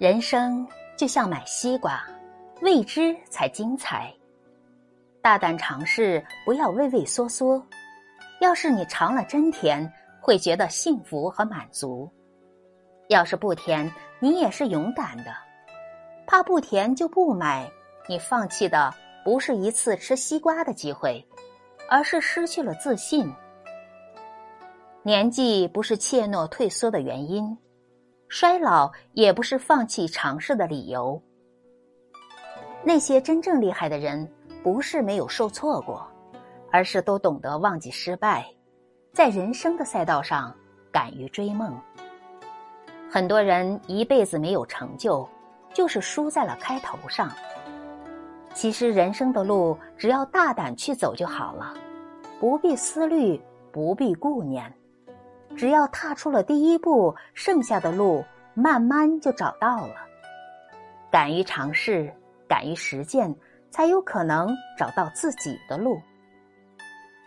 人生就像买西瓜，未知才精彩。大胆尝试，不要畏畏缩缩。要是你尝了真甜，会觉得幸福和满足；要是不甜，你也是勇敢的。怕不甜就不买，你放弃的不是一次吃西瓜的机会，而是失去了自信。年纪不是怯懦退缩的原因，衰老也不是放弃尝试的理由。那些真正厉害的人。不是没有受挫过，而是都懂得忘记失败，在人生的赛道上敢于追梦。很多人一辈子没有成就，就是输在了开头上。其实人生的路，只要大胆去走就好了，不必思虑，不必顾念，只要踏出了第一步，剩下的路慢慢就找到了。敢于尝试，敢于实践。才有可能找到自己的路。